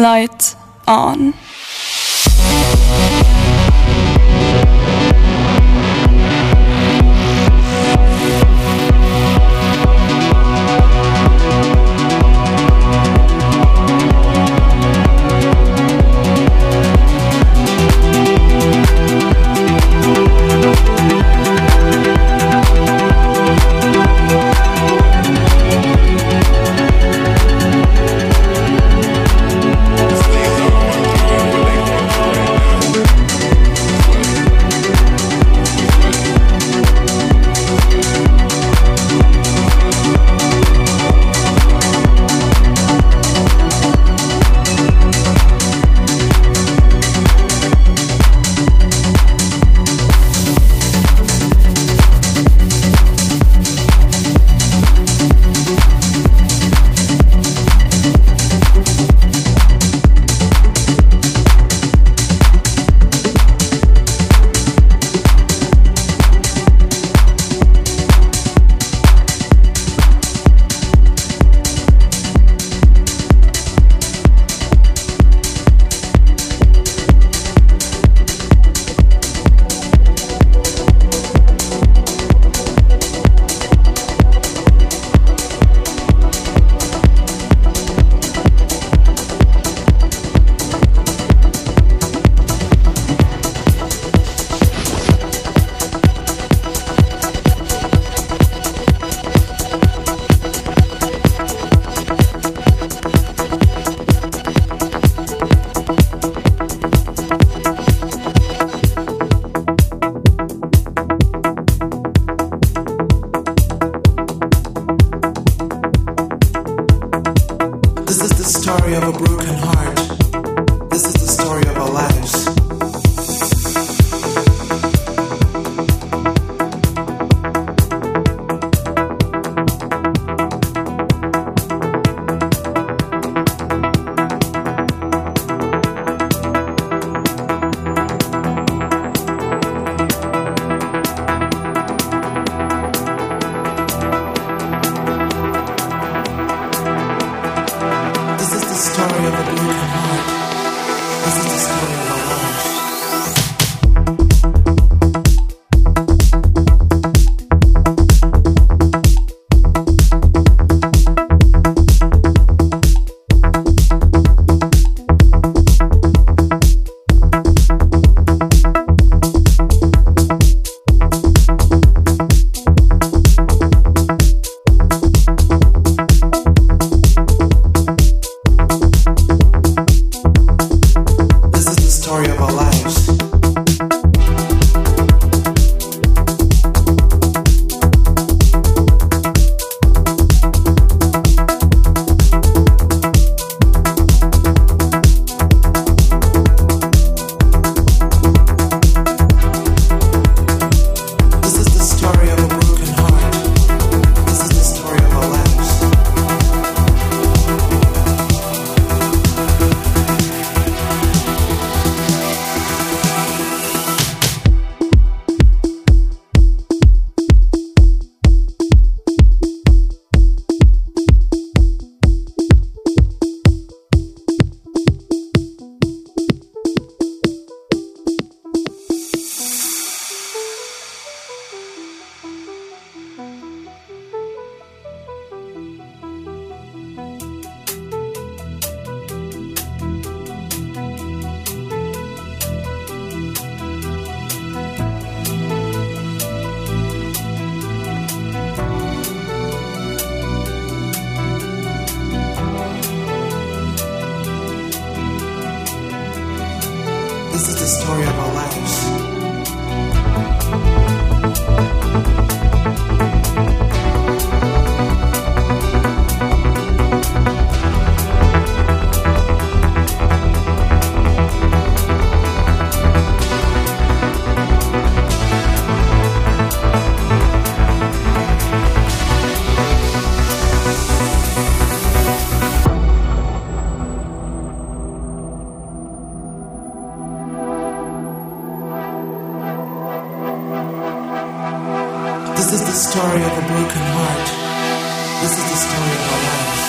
Light This is the story of a broken heart. This is the story of our lives.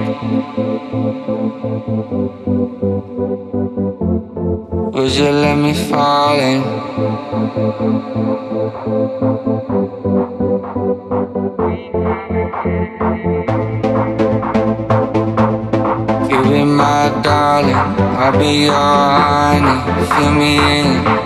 Would you let me fall in? You be my darling, I'll be your honey. Fill me in.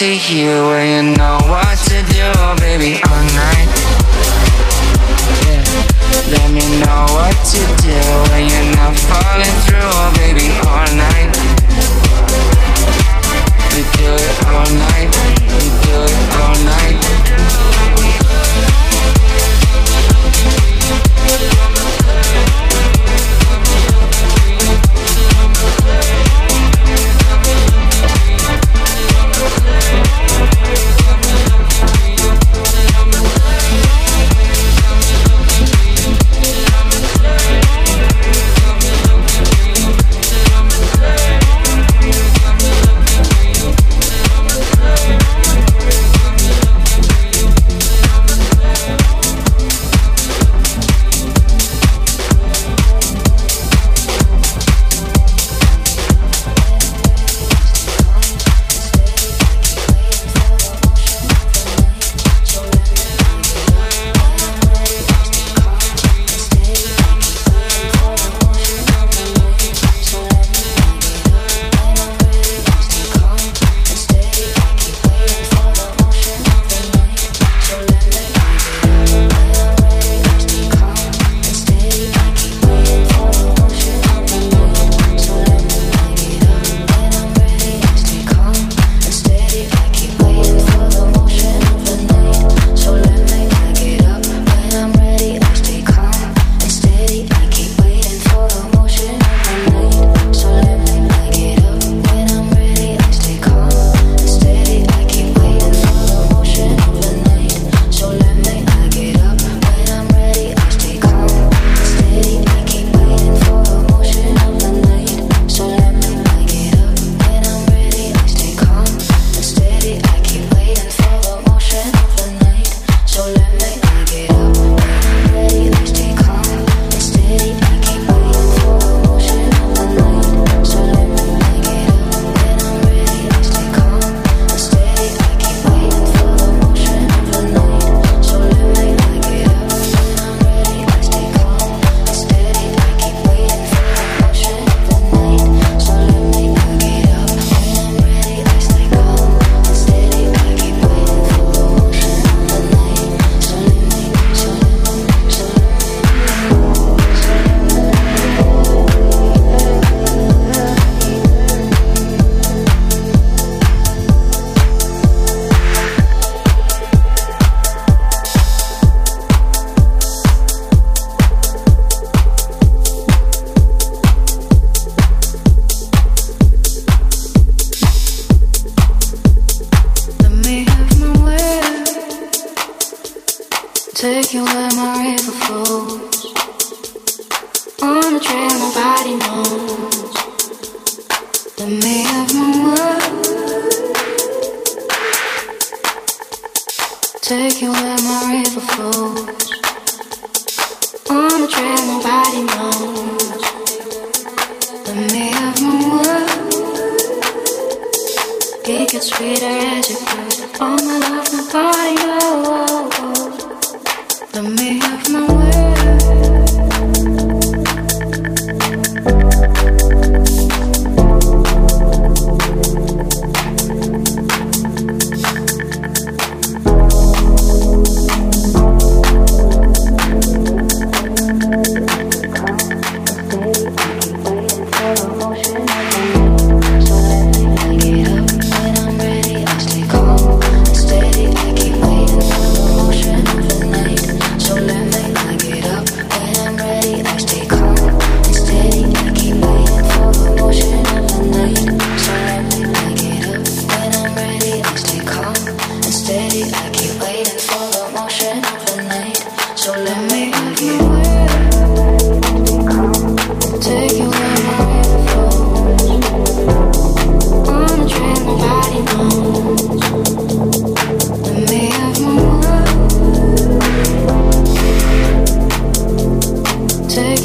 To you when you know what to do, baby, all night. Yeah. Let me know what to do when you're not falling through,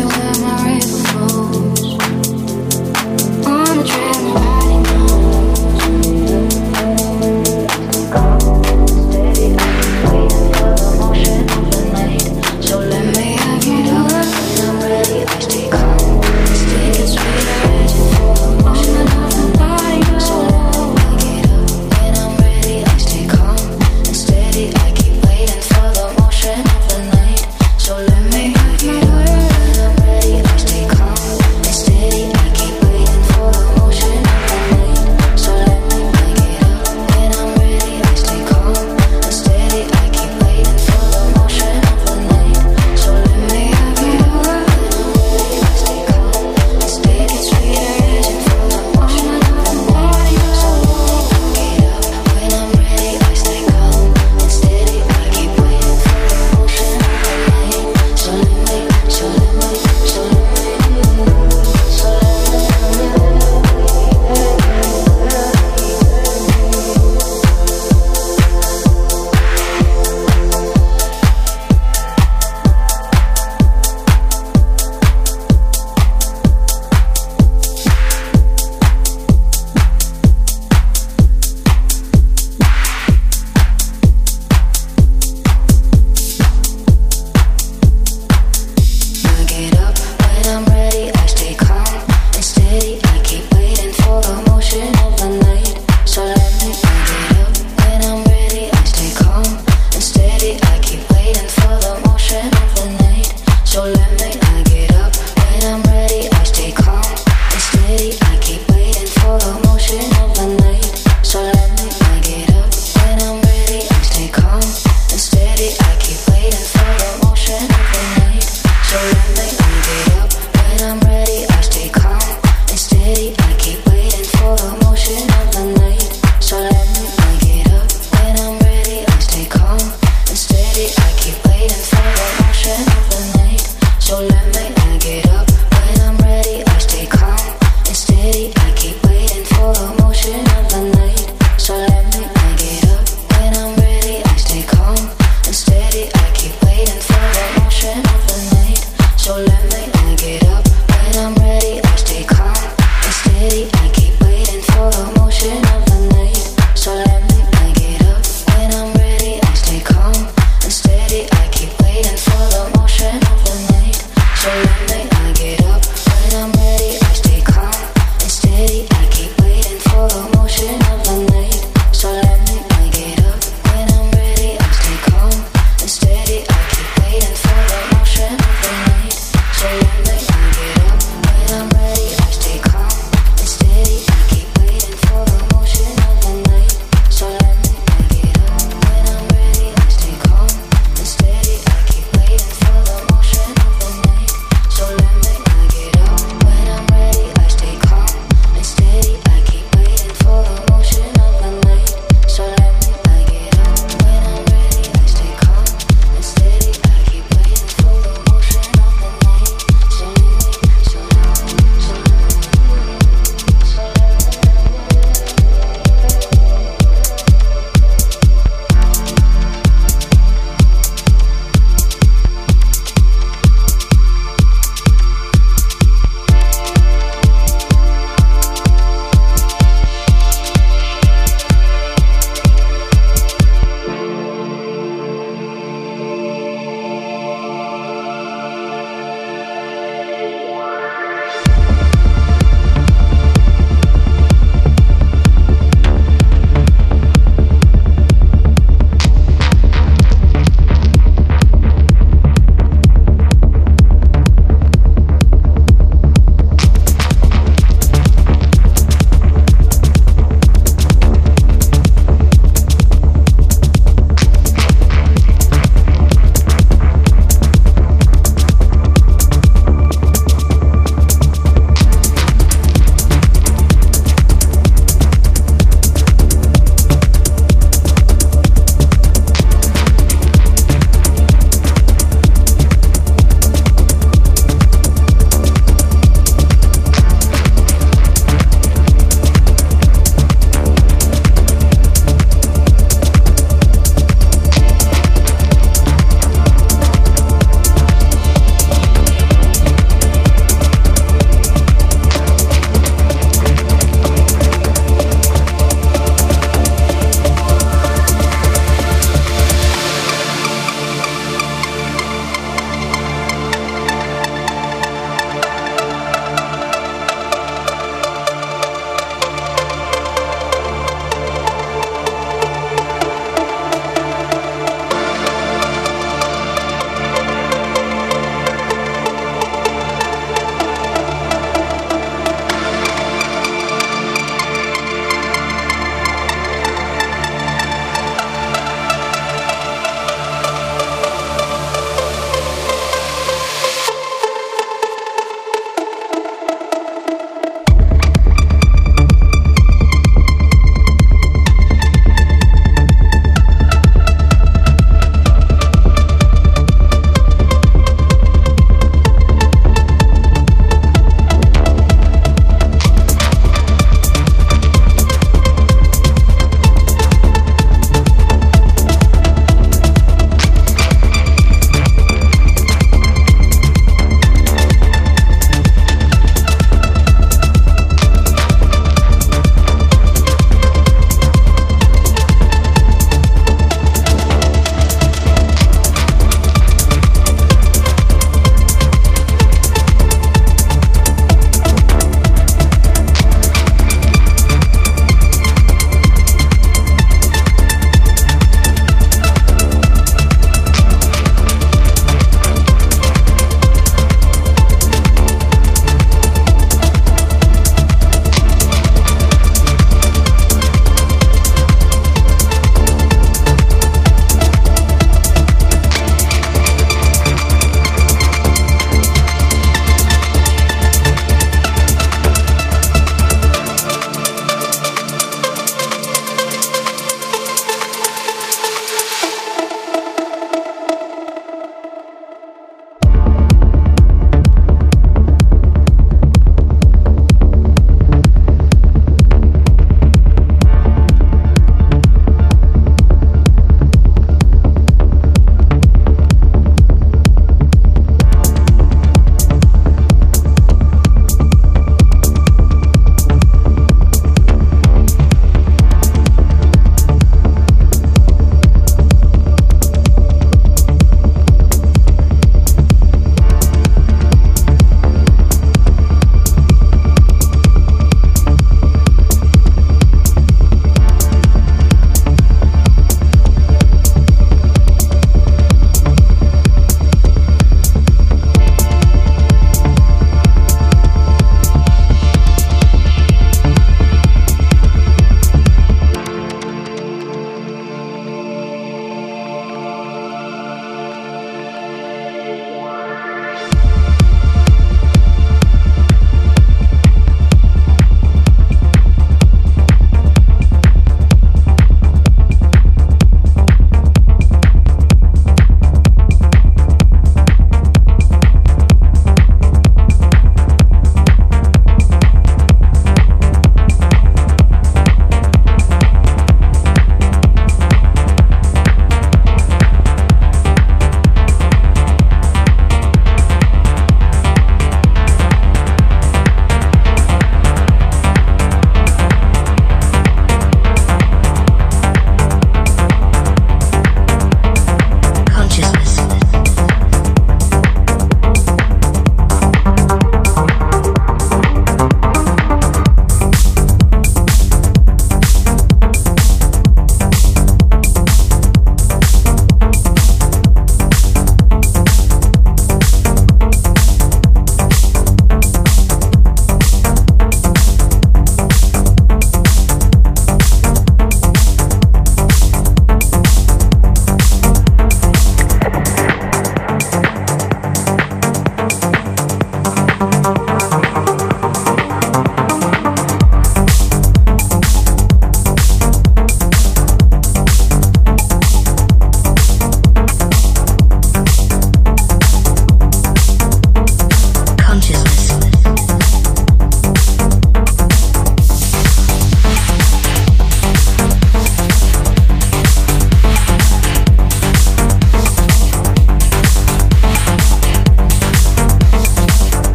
you in my rain.